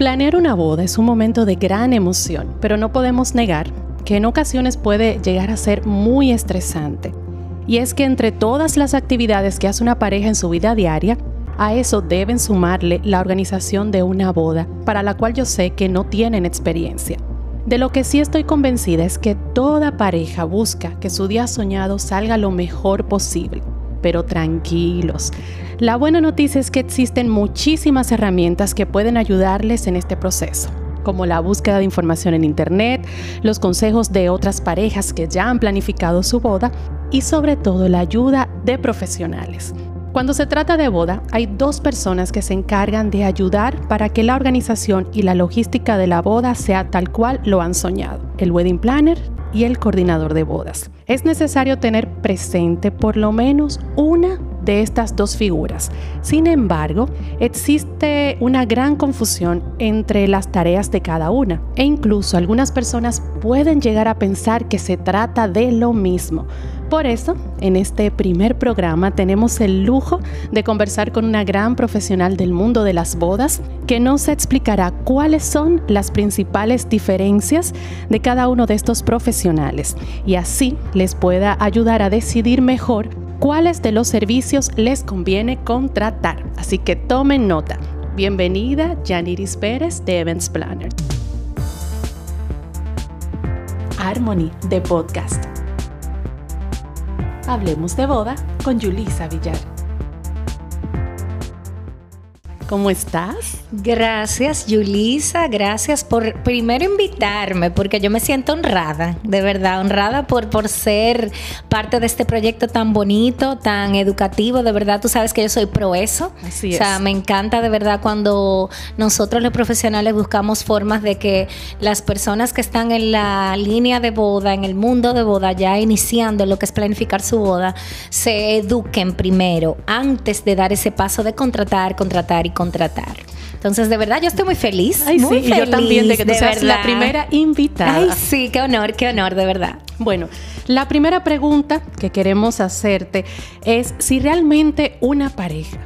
Planear una boda es un momento de gran emoción, pero no podemos negar que en ocasiones puede llegar a ser muy estresante. Y es que entre todas las actividades que hace una pareja en su vida diaria, a eso deben sumarle la organización de una boda, para la cual yo sé que no tienen experiencia. De lo que sí estoy convencida es que toda pareja busca que su día soñado salga lo mejor posible pero tranquilos. La buena noticia es que existen muchísimas herramientas que pueden ayudarles en este proceso como la búsqueda de información en Internet, los consejos de otras parejas que ya han planificado su boda y sobre todo la ayuda de profesionales. Cuando se trata de boda, hay dos personas que se encargan de ayudar para que la organización y la logística de la boda sea tal cual lo han soñado, el wedding planner y el coordinador de bodas. Es necesario tener presente por lo menos una estas dos figuras. Sin embargo, existe una gran confusión entre las tareas de cada una e incluso algunas personas pueden llegar a pensar que se trata de lo mismo. Por eso, en este primer programa tenemos el lujo de conversar con una gran profesional del mundo de las bodas que nos explicará cuáles son las principales diferencias de cada uno de estos profesionales y así les pueda ayudar a decidir mejor cuáles de los servicios les conviene contratar. Así que tomen nota. Bienvenida, Janiris Pérez de Events Planner. Harmony de Podcast. Hablemos de boda con Yulisa Villar. ¿Cómo estás? Gracias, Yulisa. Gracias por primero invitarme, porque yo me siento honrada, de verdad, honrada por, por ser parte de este proyecto tan bonito, tan educativo. De verdad, tú sabes que yo soy pro eso. Así es. O sea, me encanta de verdad cuando nosotros los profesionales buscamos formas de que las personas que están en la línea de boda, en el mundo de boda, ya iniciando lo que es planificar su boda, se eduquen primero, antes de dar ese paso de contratar, contratar y contratar. Entonces, de verdad, yo estoy muy feliz. Ay, muy sí, y yo también de que tú seas la primera invitada. Ay, sí, qué honor, qué honor, de verdad. Bueno, la primera pregunta que queremos hacerte es si realmente una pareja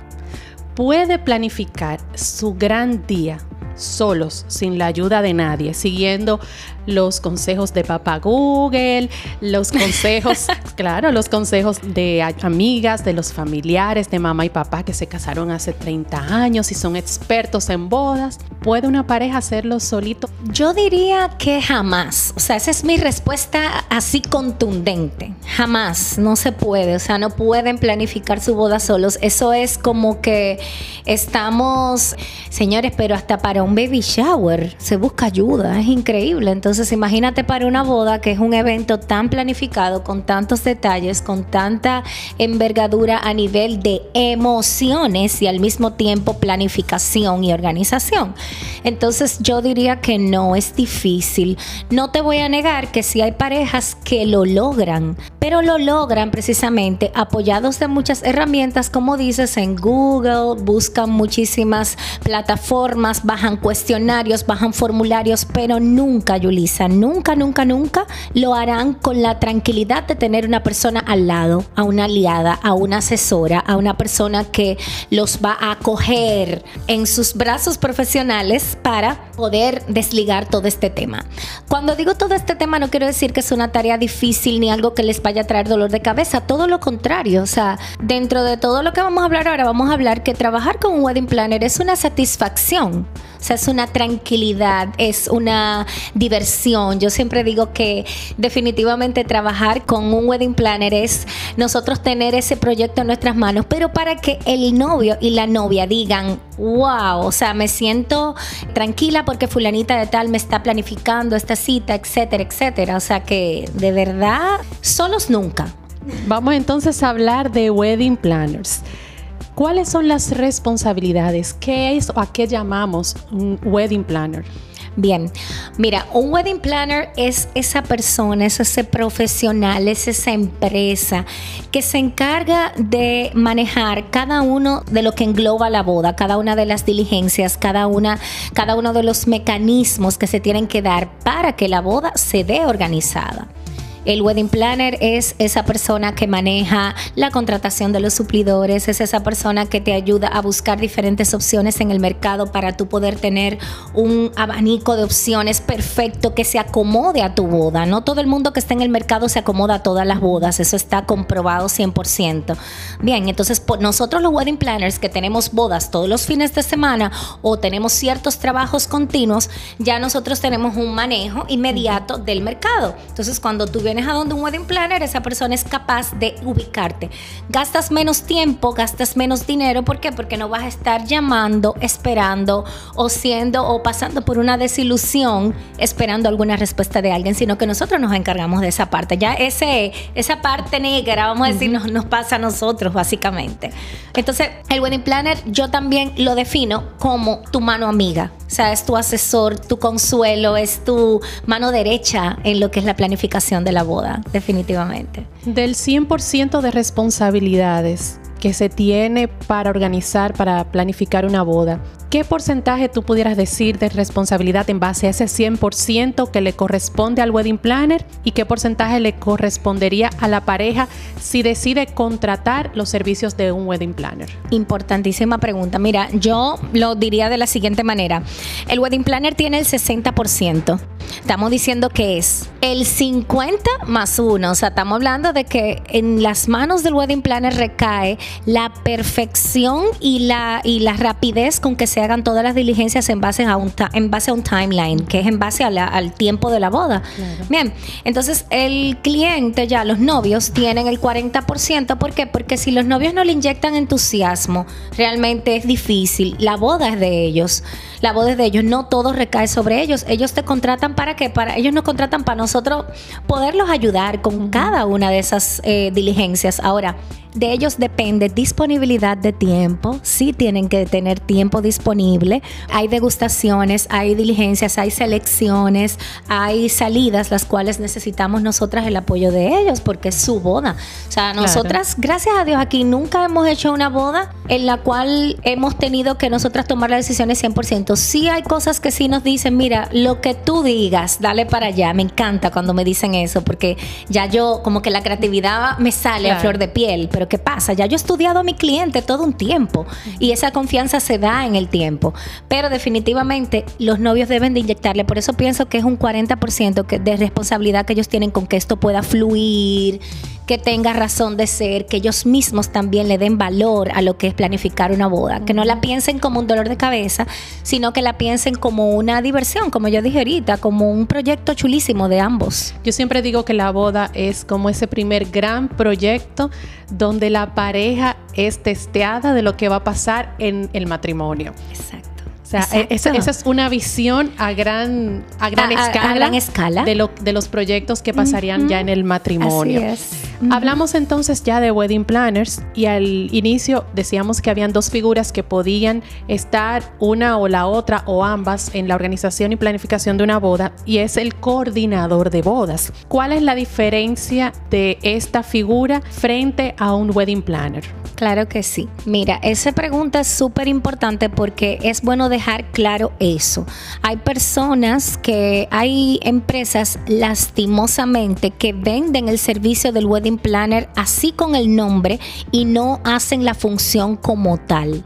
puede planificar su gran día solos, sin la ayuda de nadie, siguiendo los consejos de papá Google, los consejos, claro, los consejos de amigas, de los familiares, de mamá y papá que se casaron hace 30 años y son expertos en bodas. ¿Puede una pareja hacerlo solito? Yo diría que jamás. O sea, esa es mi respuesta así contundente. Jamás. No se puede. O sea, no pueden planificar su boda solos. Eso es como que estamos, señores, pero hasta para un baby shower se busca ayuda. Es increíble. Entonces, entonces imagínate para una boda que es un evento tan planificado, con tantos detalles, con tanta envergadura a nivel de emociones y al mismo tiempo planificación y organización. Entonces yo diría que no es difícil. No te voy a negar que si hay parejas que lo logran, pero lo logran precisamente apoyados de muchas herramientas, como dices, en Google, buscan muchísimas plataformas, bajan cuestionarios, bajan formularios, pero nunca, Julie nunca, nunca, nunca lo harán con la tranquilidad de tener una persona al lado, a una aliada, a una asesora, a una persona que los va a acoger en sus brazos profesionales para poder desligar todo este tema. Cuando digo todo este tema no quiero decir que es una tarea difícil ni algo que les vaya a traer dolor de cabeza, todo lo contrario, o sea, dentro de todo lo que vamos a hablar ahora, vamos a hablar que trabajar con un wedding planner es una satisfacción. Sea, es una tranquilidad, es una diversión. Yo siempre digo que definitivamente trabajar con un wedding planner es nosotros tener ese proyecto en nuestras manos, pero para que el novio y la novia digan, wow, o sea, me siento tranquila porque fulanita de tal me está planificando esta cita, etcétera, etcétera. O sea que de verdad, solos nunca. Vamos entonces a hablar de wedding planners. ¿Cuáles son las responsabilidades? ¿Qué es o a qué llamamos un wedding planner? Bien, mira, un wedding planner es esa persona, es ese profesional, es esa empresa que se encarga de manejar cada uno de lo que engloba la boda, cada una de las diligencias, cada una, cada uno de los mecanismos que se tienen que dar para que la boda se dé organizada. El wedding planner es esa persona que maneja la contratación de los suplidores, es esa persona que te ayuda a buscar diferentes opciones en el mercado para tú poder tener un abanico de opciones perfecto que se acomode a tu boda. No todo el mundo que está en el mercado se acomoda a todas las bodas, eso está comprobado 100%. Bien, entonces nosotros los wedding planners que tenemos bodas todos los fines de semana o tenemos ciertos trabajos continuos, ya nosotros tenemos un manejo inmediato del mercado. Entonces, cuando tú vienes a donde un wedding planner, esa persona es capaz de ubicarte. Gastas menos tiempo, gastas menos dinero, ¿por qué? Porque no vas a estar llamando, esperando o siendo o pasando por una desilusión esperando alguna respuesta de alguien, sino que nosotros nos encargamos de esa parte. Ya ese, esa parte negra, vamos a decir, nos, nos pasa a nosotros, básicamente. Entonces, el wedding planner yo también lo defino como tu mano amiga. O sea, es tu asesor, tu consuelo, es tu mano derecha en lo que es la planificación de la boda, definitivamente. Del 100% de responsabilidades que se tiene para organizar, para planificar una boda, ¿qué porcentaje tú pudieras decir de responsabilidad en base a ese 100% que le corresponde al wedding planner y qué porcentaje le correspondería a la pareja si decide contratar los servicios de un wedding planner? Importantísima pregunta. Mira, yo lo diría de la siguiente manera. El wedding planner tiene el 60%. Estamos diciendo que es el 50 más 1. O sea, estamos hablando de que en las manos del wedding planner recae la perfección y la, y la rapidez con que se hagan todas las diligencias en base a un, en base a un timeline, que es en base al tiempo de la boda. Bien, entonces el cliente ya, los novios, tienen el 40%. ¿Por qué? Porque si los novios no le inyectan entusiasmo, realmente es difícil. La boda es de ellos. La boda es de ellos. No todo recae sobre ellos. Ellos te contratan para qué? Para, ellos nos contratan para nosotros poderlos ayudar con cada una de esas eh, diligencias. Ahora, de ellos depende disponibilidad de tiempo. Sí tienen que tener tiempo disponible. Hay degustaciones, hay diligencias, hay selecciones, hay salidas, las cuales necesitamos nosotras el apoyo de ellos porque es su boda. O sea, nosotras, gracias a Dios, aquí nunca hemos hecho una boda en la cual hemos tenido que nosotras tomar las decisiones 100%. Sí hay cosas que sí nos dicen, mira, lo que tú digas, dale para allá. Me encanta cuando me dicen eso porque ya yo como que la creatividad me sale a flor de piel, pero ¿qué pasa? Ya yo he estudiado a mi cliente todo un tiempo y esa confianza se da en el tiempo. Pero definitivamente los novios deben de inyectarle. Por eso pienso que es un 40% de responsabilidad que ellos tienen con que esto pueda fluir que tenga razón de ser, que ellos mismos también le den valor a lo que es planificar una boda, que no la piensen como un dolor de cabeza, sino que la piensen como una diversión, como yo dije ahorita, como un proyecto chulísimo de ambos. Yo siempre digo que la boda es como ese primer gran proyecto donde la pareja es testeada de lo que va a pasar en el matrimonio. Exacto. O sea, e-, esa, es una visión a gran, a gran, escala, escala, De, lo, de los proyectos que pasarían ya en el matrimonio. Así es. Hablamos entonces ya de wedding planners y al inicio decíamos que habían dos figuras que podían estar una o la otra o ambas en la organización y planificación de una boda y es el coordinador de bodas. ¿Cuál es la diferencia de esta figura frente a un wedding planner? Claro que sí. Mira, esa pregunta es súper importante porque es bueno dejar claro eso. Hay personas que, hay empresas lastimosamente que venden el servicio del wedding planner así con el nombre y no hacen la función como tal.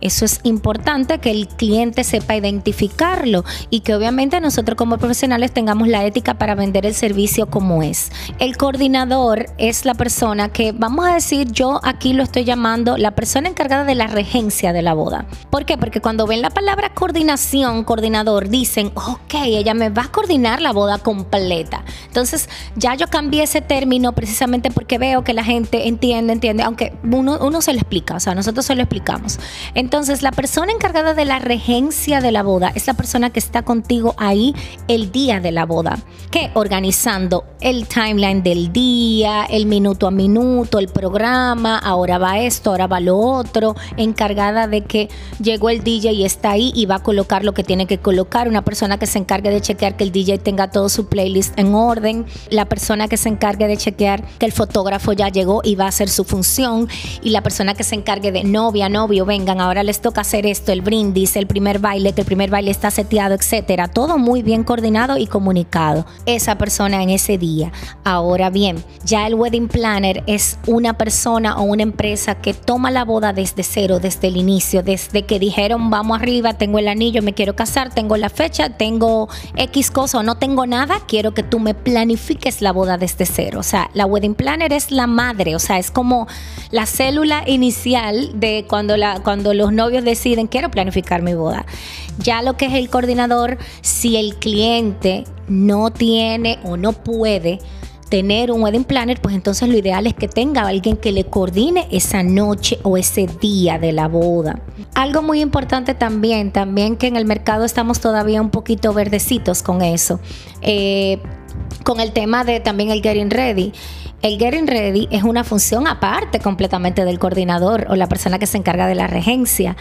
Eso es importante que el cliente sepa identificarlo y que obviamente nosotros como profesionales tengamos la ética para vender el servicio como es. El coordinador es la persona que, vamos a decir, yo aquí lo estoy llamando la persona encargada de la regencia de la boda. ¿Por qué? Porque cuando ven la palabra coordinación, coordinador, dicen, ok, ella me va a coordinar la boda completa. Entonces ya yo cambié ese término precisamente porque veo que la gente entiende, entiende, aunque uno, uno se lo explica, o sea, nosotros se lo explicamos. Entonces, la persona encargada de la regencia de la boda es la persona que está contigo ahí el día de la boda, que organizando el timeline del día, el minuto a minuto, el programa, ahora va esto, ahora va lo otro, encargada de que llegó el DJ y está ahí y va a colocar lo que tiene que colocar, una persona que se encargue de chequear que el DJ tenga todo su playlist en orden, la persona que se encargue de chequear que el fotógrafo ya llegó y va a hacer su función y la persona que se encargue de novia, novio, vengan ahora les toca hacer esto, el brindis, el primer baile, que el primer baile está seteado, etcétera. Todo muy bien coordinado y comunicado. Esa persona en ese día. Ahora bien, ya el wedding planner es una persona o una empresa que toma la boda desde cero, desde el inicio, desde que dijeron vamos arriba, tengo el anillo, me quiero casar, tengo la fecha, tengo X cosa o no tengo nada, quiero que tú me planifiques la boda desde cero. O sea, la wedding planner es la madre, o sea, es como la célula inicial de cuando, la, cuando los novios deciden quiero planificar mi boda. Ya lo que es el coordinador, si el cliente no tiene o no puede tener un wedding planner, pues entonces lo ideal es que tenga alguien que le coordine esa noche o ese día de la boda. Algo muy importante también, también que en el mercado estamos todavía un poquito verdecitos con eso, eh, con el tema de también el getting ready. El Getting Ready es una función aparte completamente del coordinador o la persona que se encarga de la regencia.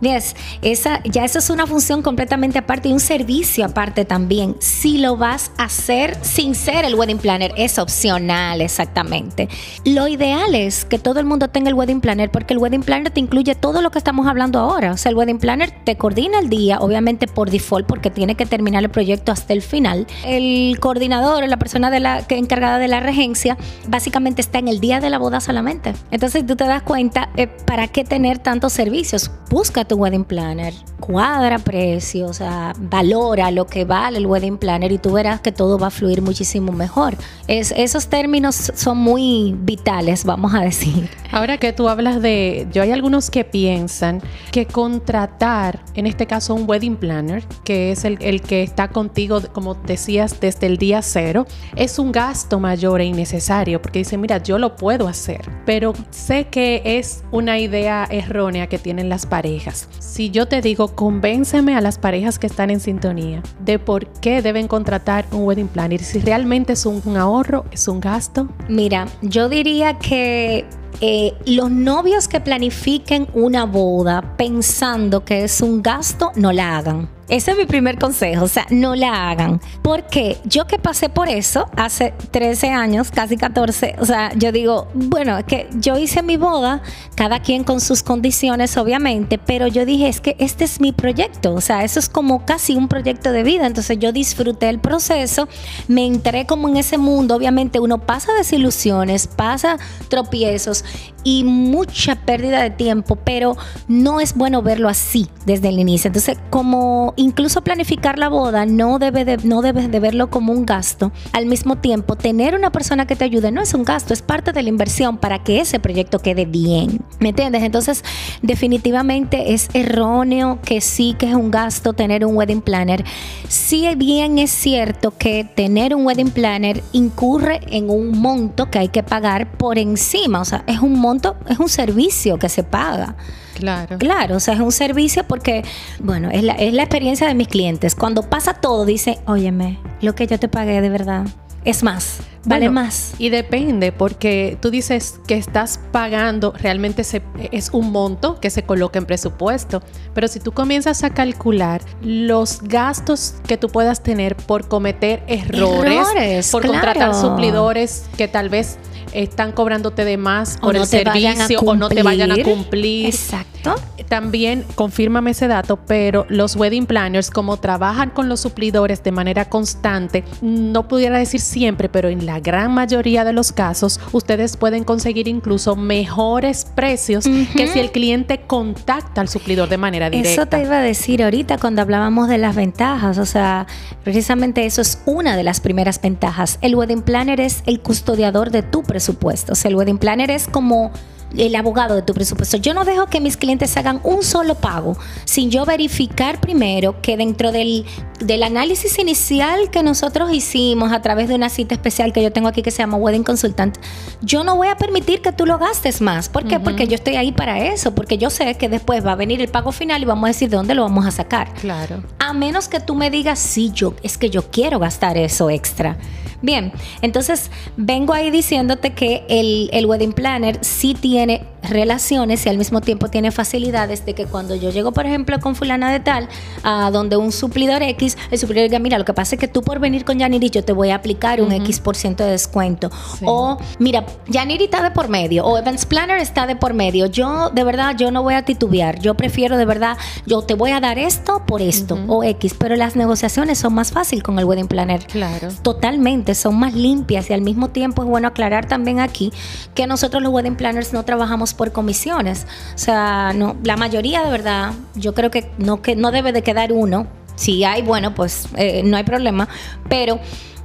Yes, esa, ya eso es una función completamente aparte y un servicio aparte también. Si lo vas a hacer sin ser el wedding planner, es opcional, exactamente. Lo ideal es que todo el mundo tenga el wedding planner porque el wedding planner te incluye todo lo que estamos hablando ahora. O sea, el wedding planner te coordina el día, obviamente por default, porque tiene que terminar el proyecto hasta el final. El coordinador, la persona de la, encargada de la regencia, básicamente está en el día de la boda solamente. Entonces tú te das cuenta, eh, ¿para qué tener tantos servicios? Busca tu wedding planner, cuadra precios, o valora lo que vale el wedding planner y tú verás que todo va a fluir muchísimo mejor. Es, esos términos son muy vitales, vamos a decir. Ahora que tú hablas de, yo hay algunos que piensan que contratar, en este caso un wedding planner, que es el, el que está contigo, como decías, desde el día cero, es un gasto mayor e innecesario, porque dice, mira, yo lo puedo hacer, pero sé que es una idea errónea que tienen las parejas. Si yo te digo, convénceme a las parejas que están en sintonía de por qué deben contratar un wedding planner, si realmente es un, un ahorro, es un gasto. Mira, yo diría que eh, los novios que planifiquen una boda pensando que es un gasto, no la hagan. Ese es mi primer consejo, o sea, no la hagan. Porque yo que pasé por eso hace 13 años, casi 14, o sea, yo digo, bueno, es que yo hice mi boda, cada quien con sus condiciones, obviamente, pero yo dije, es que este es mi proyecto, o sea, eso es como casi un proyecto de vida. Entonces yo disfruté el proceso, me entré como en ese mundo, obviamente uno pasa desilusiones, pasa tropiezos y mucha pérdida de tiempo, pero no es bueno verlo así desde el inicio. Entonces, como incluso planificar la boda no, debe de, no debes de verlo como un gasto. Al mismo tiempo, tener una persona que te ayude no es un gasto, es parte de la inversión para que ese proyecto quede bien. ¿Me entiendes? Entonces, definitivamente es erróneo que sí que es un gasto tener un wedding planner. Si bien es cierto que tener un wedding planner incurre en un monto que hay que pagar por encima, o sea, es un monto, es un servicio que se paga. Claro. Claro, o sea, es un servicio porque, bueno, es la, es la experiencia de mis clientes. Cuando pasa todo, dice, óyeme, lo que yo te pagué de verdad es más, vale Bueno, más. Y depende, porque tú dices que estás pagando, realmente se- es un monto que se coloca en presupuesto, pero si tú comienzas a calcular los gastos que tú puedas tener por cometer errores, Errores, por claro. contratar suplidores que tal vez están cobrándote de más O por no el servicio o no te vayan a cumplir. cumplir. Exacto. También, confírmame ese dato, pero los wedding planners, como trabajan con los suplidores de manera constante, no pudiera decir siempre, pero en la gran mayoría de los casos, ustedes pueden conseguir incluso mejores precios que si el cliente contacta al suplidor de manera directa. Eso te iba a decir ahorita cuando hablábamos de las ventajas, o sea, precisamente eso es una de las primeras ventajas. El wedding planner es el custodiador de tu presupuesto, o sea, el wedding planner es como el abogado de tu presupuesto. Yo no dejo que mis clientes hagan un solo pago sin yo verificar primero que dentro del, del análisis inicial que nosotros hicimos a través de una cita especial que yo tengo aquí que se llama Wedding Consultant, yo no voy a permitir que tú lo gastes más. ¿Por qué? Porque yo estoy ahí para eso, porque yo sé que después va a venir el pago final y vamos a decir de dónde lo vamos a sacar. Claro. A menos que tú me digas, sí, yo, es que yo quiero gastar eso extra. Bien, entonces vengo ahí diciéndote que el, el wedding planner sí tiene relaciones y al mismo tiempo tiene facilidades de que cuando yo llego, por ejemplo, con fulana de tal, a donde un suplidor X, el suplidor diga, mira, lo que pasa es que tú por venir con Yaniri yo te voy a aplicar un X por ciento de descuento. O, mira, Yaniri está de por medio, o Events Planner está de por medio. Yo, de verdad, yo no voy a titubear. Yo prefiero, de verdad, yo te voy a dar esto por esto, o X. Pero las negociaciones son más fáciles con el Wedding Planner. Claro. Totalmente, son más limpias y al mismo tiempo es bueno aclarar también aquí que nosotros los Wedding Planners no trabajamos por comisiones. O sea, no, la mayoría de verdad, yo creo que no, que no debe de quedar uno. Si hay, bueno, pues eh, no hay problema. Pero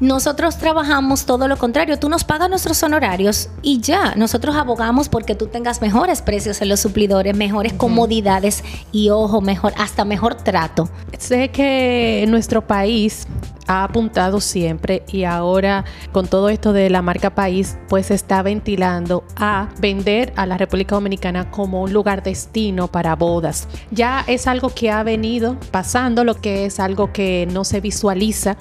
nosotros trabajamos todo lo contrario. Tú nos pagas nuestros honorarios y ya. Nosotros abogamos porque tú tengas mejores precios en los suplidores, mejores comodidades y, ojo, mejor, hasta mejor trato. Sé que nuestro país ha apuntado siempre y ahora con todo esto de la marca país pues está ventilando a vender a la República Dominicana como un lugar destino para bodas. Ya es algo que ha venido pasando, lo que es algo que no se visualiza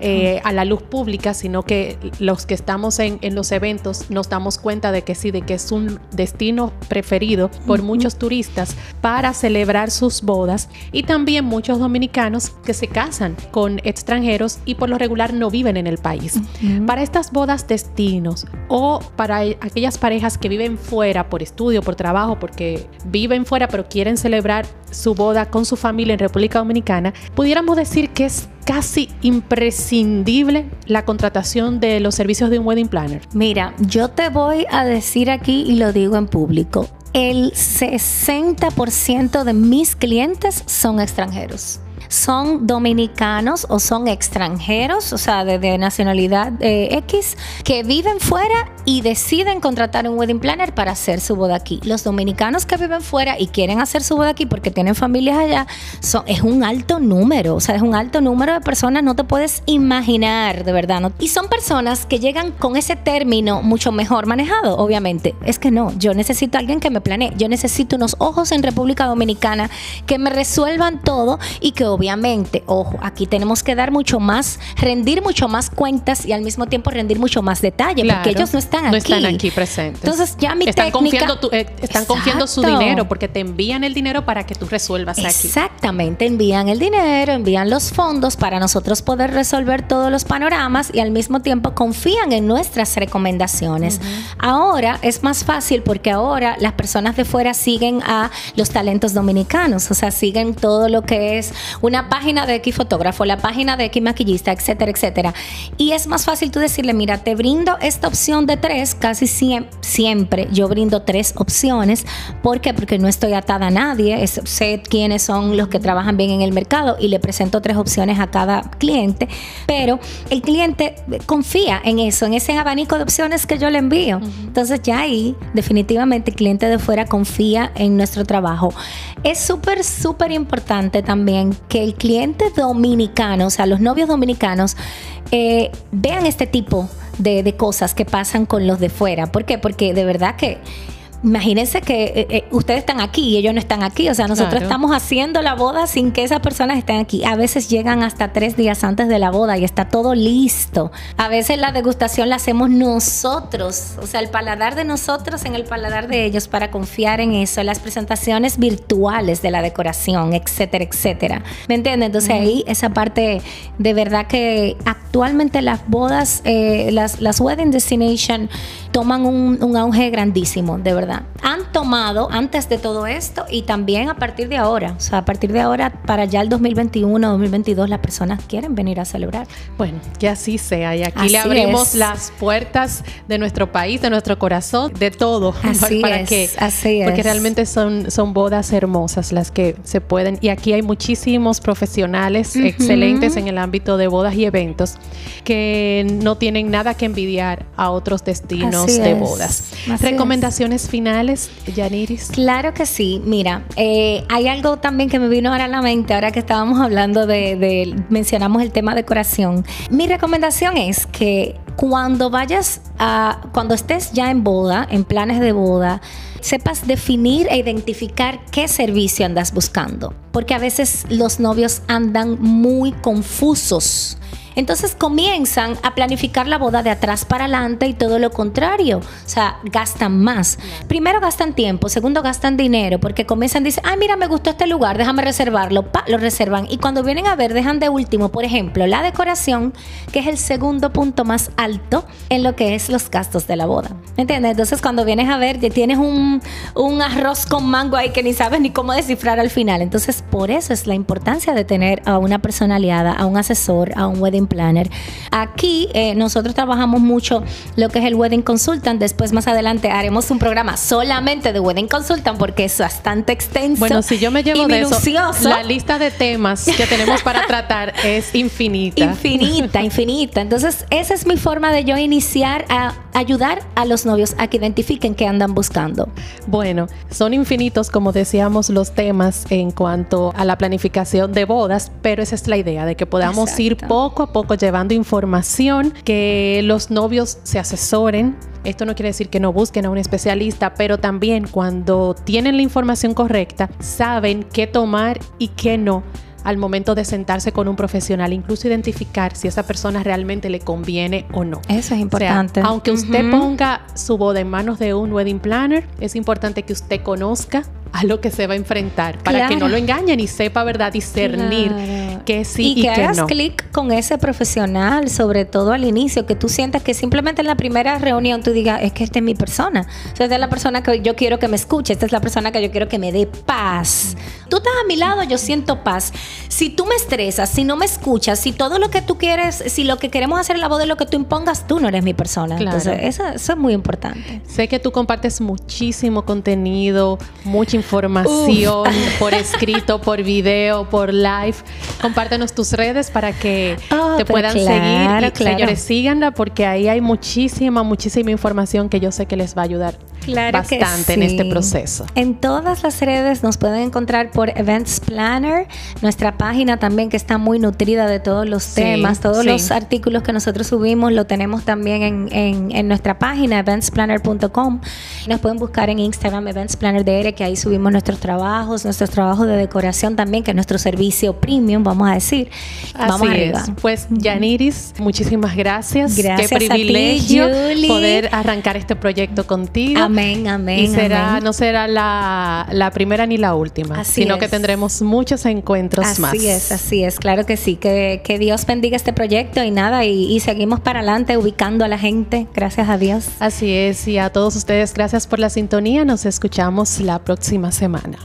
eh, a la luz pública, sino que los que estamos en, los eventos nos damos cuenta de que sí, de que es un destino preferido por muchos turistas para celebrar sus bodas. Y también muchos dominicanos que se casan con extranjeros y por lo regular no viven en el país. Para estas bodas destinos o para aquellas parejas que viven fuera por estudio, por trabajo, porque viven fuera pero quieren celebrar su boda con su familia en República Dominicana, pudiéramos decir que es casi imprescindible la contratación de los servicios de un wedding planner. Mira, yo te voy a decir aquí y lo digo en público, el 60% de mis clientes son extranjeros son dominicanos o son extranjeros, o sea, de, nacionalidad eh, X, que viven fuera y deciden contratar un wedding planner para hacer su boda aquí. Los dominicanos que viven fuera y quieren hacer su boda aquí porque tienen familias allá, son, es un alto número, o sea, es un alto número de personas, no te puedes imaginar, de verdad. ¿no? Y son personas que llegan con ese término mucho mejor manejado, obviamente. Es que no, yo necesito a alguien que me planee, yo necesito unos ojos en República Dominicana que me resuelvan todo y que obviamente obviamente, ojo, aquí tenemos que dar mucho más, rendir mucho más cuentas y al mismo tiempo rendir mucho más detalle, porque ellos no están aquí. No están aquí presentes. Entonces ya mi están técnica, Confiando eh, están confiando su dinero porque te envían el dinero para que tú resuelvas aquí. Exactamente, envían el dinero, envían los fondos para nosotros poder resolver todos los panoramas y al mismo tiempo confían en nuestras recomendaciones. Ahora es más fácil porque ahora las personas de fuera siguen a los talentos dominicanos, o sea, siguen todo lo que es una página de X fotógrafo, la página de X maquillista, etcétera, etcétera. Y es más fácil tú decirle, mira, te brindo esta opción de tres, casi siempre yo brindo tres opciones. ¿Por qué? Porque no estoy atada a nadie, sé quiénes son los que trabajan bien en el mercado y le presento tres opciones a cada cliente, pero el cliente confía en eso, en ese abanico de opciones que yo le envío. Entonces ya ahí definitivamente el cliente de fuera confía en nuestro trabajo. Es súper, súper importante también que el cliente dominicano, o sea, los novios dominicanos, eh, vean este tipo de, de cosas que pasan con los de fuera. ¿Por qué? Porque de verdad que imagínense que eh, eh, ustedes están aquí y ellos no están aquí. O sea, nosotros estamos haciendo la boda sin que esas personas estén aquí. A veces llegan hasta tres días antes de la boda y está todo listo. A veces la degustación la hacemos nosotros. O sea, el paladar de nosotros en el paladar de ellos para confiar en eso. Las presentaciones virtuales de la decoración, etcétera, etcétera. ¿Me entienden? Entonces ahí esa parte de verdad que actualmente las bodas, eh, las, las wedding destination toman un, un auge grandísimo, de verdad han tomado antes de todo esto y también a partir de ahora. O sea, a partir de ahora, para ya el 2021, 2022, las personas quieren venir a celebrar. Bueno, que así sea. Y aquí le abrimos las puertas de nuestro país, de nuestro corazón, de todo. Así para es, que, así es. Porque realmente son, son bodas hermosas las que se pueden. Y aquí hay muchísimos profesionales excelentes en el ámbito de bodas y eventos que no tienen nada que envidiar a otros destinos de bodas. Recomendaciones finales Yaniris? Claro que sí. Mira, eh, hay algo también que me vino ahora a la mente, ahora que estábamos hablando de, mencionamos el tema decoración. Mi recomendación es que cuando vayas a, cuando estés ya en boda, en planes de boda, sepas definir e identificar qué servicio andas buscando. Porque a veces los novios andan muy confusos Entonces comienzan a planificar la boda de atrás para adelante y todo lo contrario. O sea, gastan más. Primero gastan tiempo, segundo gastan dinero, porque comienzan decir, ay, mira, me gustó este lugar, déjame reservarlo. lo reservan. Y cuando vienen a ver, dejan de último, por ejemplo, la decoración, que es el segundo punto más alto en lo que es los gastos de la boda. ¿Entiendes? Entonces, cuando vienes a ver, tienes un, un arroz con mango ahí que ni sabes ni cómo descifrar al final. Entonces, por eso es la importancia de tener a una persona aliada, a un asesor, a un wedding planner. Aquí eh, nosotros trabajamos mucho lo que es el wedding consultant. Después, más adelante, haremos un programa solamente de wedding consultant porque es bastante extenso. Bueno, si yo me llevo de eso, la lista de temas que tenemos para tratar es infinita. Infinita, infinita. Entonces, esa es mi forma de yo iniciar a ayudar a los novios a que identifiquen qué andan buscando. Bueno, son infinitos, como decíamos, los temas en cuanto a la planificación de bodas, pero esa es la idea, de que podamos ir poco a poco llevando información, que los novios se asesoren. Esto no quiere decir que no busquen a un especialista, pero también cuando tienen la información correcta, saben qué tomar y qué no al momento de sentarse con un profesional, incluso identificar si esa persona realmente le conviene o no. Eso es importante. aunque usted ponga su boda en manos de un wedding planner, es importante que usted conozca a lo que se va a enfrentar para que no lo engañen y sepa, ¿verdad?, discernir que sí y, que, hagas clic con ese profesional, sobre todo al inicio, que tú sientas que simplemente en la primera reunión tú digas, es que esta es mi persona. O sea, esta es la persona que yo quiero que me escuche, esta es la persona que yo quiero que me dé paz. Tú estás a mi lado, yo siento paz. Si tú me estresas, si no me escuchas, si todo lo que tú quieres, si lo que queremos hacer en la voz de lo que tú impongas, tú no eres mi persona. Entonces, eso, eso, es muy importante. Sé que tú compartes muchísimo contenido, mucha información por escrito, por video, por live. Compártenos tus redes para que oh, te puedan seguir y señores síganla porque ahí hay muchísima, muchísima información que yo sé que les va a ayudar bastante en este proceso. En todas las redes nos pueden encontrar por Events Planner, nuestra página también que está muy nutrida de todos los temas, todos los artículos que nosotros subimos lo tenemos también en, en, nuestra página eventsplanner.com. Nos pueden buscar en Instagram EventsPlannerDR que ahí subimos nuestros trabajos, nuestros trabajos de decoración también, que es nuestro servicio premium, vamos a decir. vamos arriba. Pues Yaniris, muchísimas gracias. Gracias Qué privilegio poder arrancar este proyecto contigo. Amén, amén. Y será, no será la, primera ni la última, sino que tendremos muchos encuentros más. Así es, así es, claro que sí. Que, Dios bendiga este proyecto y nada, y, y seguimos para adelante ubicando a la gente. Gracias a Dios. Así es, y a todos ustedes, gracias por la sintonía. Nos escuchamos la próxima semana.